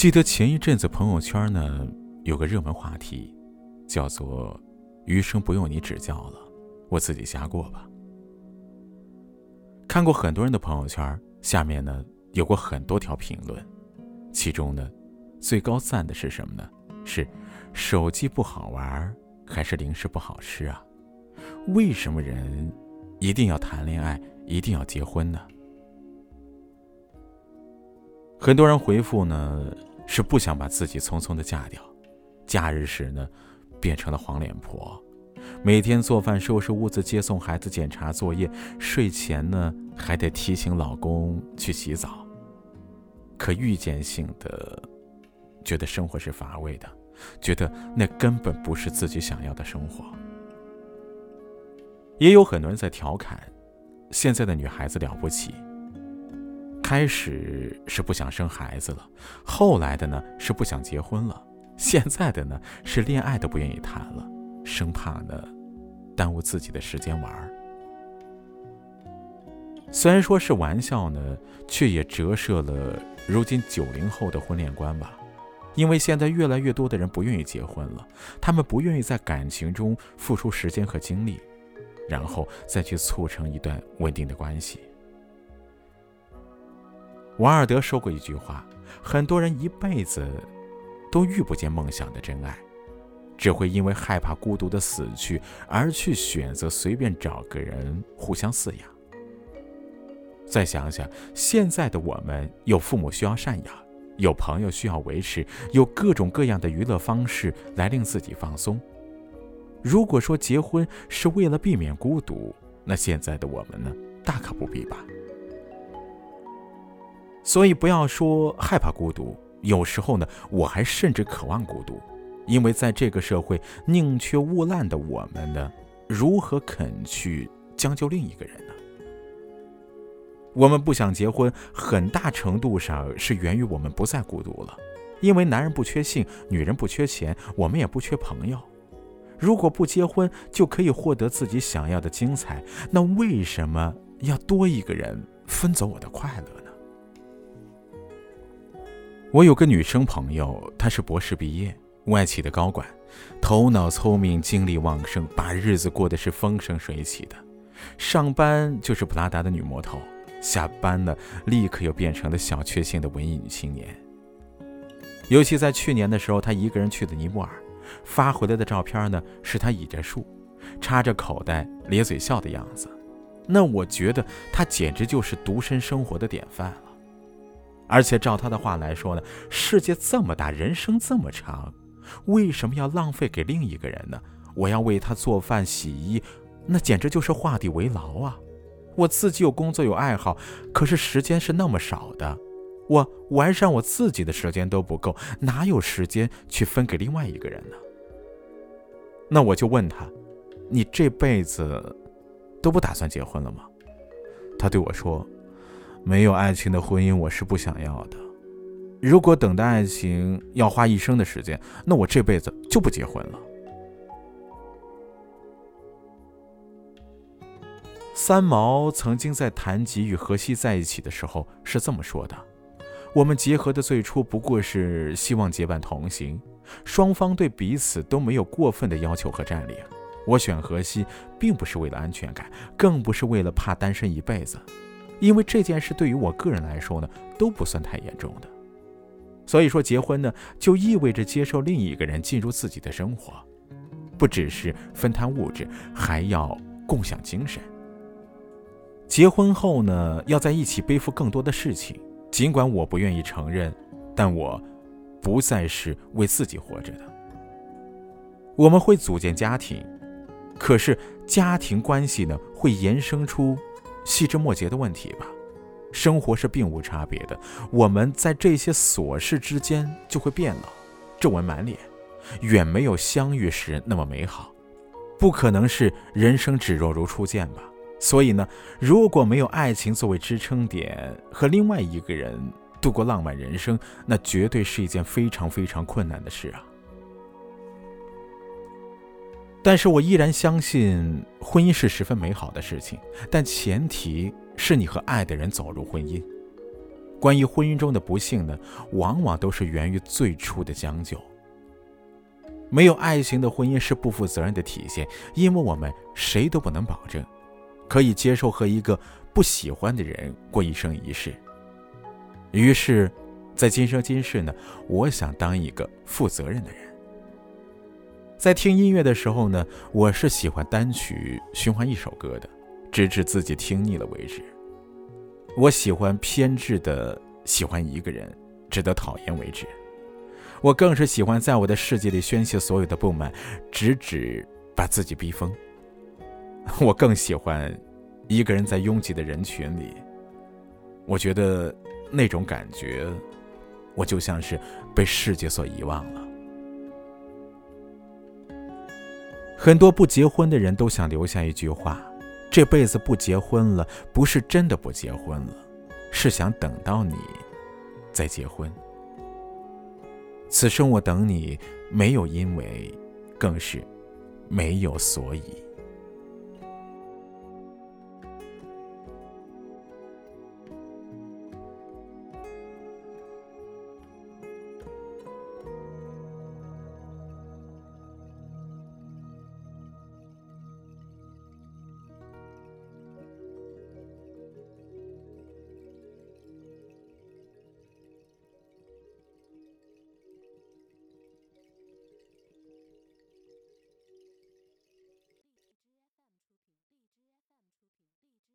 记得前一阵子朋友圈呢有个热门话题，叫做“余生不用你指教了，我自己瞎过吧”。看过很多人的朋友圈，下面呢有过很多条评论，其中呢最高赞的是什么呢？是手机不好玩，还是零食不好吃啊？为什么人一定要谈恋爱，一定要结婚呢？很多人回复呢，是不想把自己匆匆的嫁掉，假日时呢，变成了黄脸婆，每天做饭、收拾屋子、接送孩子、检查作业，睡前呢还得提醒老公去洗澡。可预见性的，觉得生活是乏味的，觉得那根本不是自己想要的生活。也有很多人在调侃，现在的女孩子了不起。开始是不想生孩子了，后来的呢是不想结婚了，现在的呢是恋爱都不愿意谈了，生怕呢耽误自己的时间玩儿。虽然说是玩笑呢，却也折射了如今九零后的婚恋观吧。因为现在越来越多的人不愿意结婚了，他们不愿意在感情中付出时间和精力，然后再去促成一段稳定的关系。王尔德说过一句话：“很多人一辈子都遇不见梦想的真爱，只会因为害怕孤独的死去而去选择随便找个人互相饲养。”再想想，现在的我们有父母需要赡养，有朋友需要维持，有各种各样的娱乐方式来令自己放松。如果说结婚是为了避免孤独，那现在的我们呢，大可不必吧。所以不要说害怕孤独，有时候呢，我还甚至渴望孤独，因为在这个社会宁缺毋滥的我们呢，如何肯去将就另一个人呢？我们不想结婚，很大程度上是源于我们不再孤独了，因为男人不缺性，女人不缺钱，我们也不缺朋友。如果不结婚就可以获得自己想要的精彩，那为什么要多一个人分走我的快乐？我有个女生朋友，她是博士毕业，外企的高管，头脑聪明，精力旺盛，把日子过得是风生水起的。上班就是普拉达的女魔头，下班了立刻又变成了小确幸的文艺女青年。尤其在去年的时候，她一个人去的尼泊尔，发回来的照片呢，是她倚着树，插着口袋，咧嘴笑的样子。那我觉得她简直就是独身生活的典范了。而且照他的话来说呢，世界这么大，人生这么长，为什么要浪费给另一个人呢？我要为他做饭、洗衣，那简直就是画地为牢啊！我自己有工作有爱好，可是时间是那么少的，我完善我自己的时间都不够，哪有时间去分给另外一个人呢？那我就问他：“你这辈子都不打算结婚了吗？”他对我说。没有爱情的婚姻，我是不想要的。如果等待爱情要花一生的时间，那我这辈子就不结婚了。三毛曾经在谈及与荷西在一起的时候是这么说的：“我们结合的最初不过是希望结伴同行，双方对彼此都没有过分的要求和占领。我选荷西，并不是为了安全感，更不是为了怕单身一辈子。”因为这件事对于我个人来说呢，都不算太严重的，所以说结婚呢，就意味着接受另一个人进入自己的生活，不只是分摊物质，还要共享精神。结婚后呢，要在一起背负更多的事情，尽管我不愿意承认，但我不再是为自己活着的。我们会组建家庭，可是家庭关系呢，会延伸出。细枝末节的问题吧，生活是并无差别的。我们在这些琐事之间就会变老，皱纹满脸，远没有相遇时那么美好。不可能是人生只若如初见吧？所以呢，如果没有爱情作为支撑点，和另外一个人度过浪漫人生，那绝对是一件非常非常困难的事啊。但是我依然相信婚姻是十分美好的事情，但前提是你和爱的人走入婚姻。关于婚姻中的不幸呢，往往都是源于最初的将就。没有爱情的婚姻是不负责任的体现，因为我们谁都不能保证可以接受和一个不喜欢的人过一生一世。于是，在今生今世呢，我想当一个负责任的人。在听音乐的时候呢，我是喜欢单曲循环一首歌的，直至自己听腻了为止。我喜欢偏执的喜欢一个人，直到讨厌为止。我更是喜欢在我的世界里宣泄所有的不满，直至把自己逼疯。我更喜欢一个人在拥挤的人群里，我觉得那种感觉，我就像是被世界所遗忘了。很多不结婚的人都想留下一句话：这辈子不结婚了，不是真的不结婚了，是想等到你再结婚。此生我等你，没有因为，更是没有所以。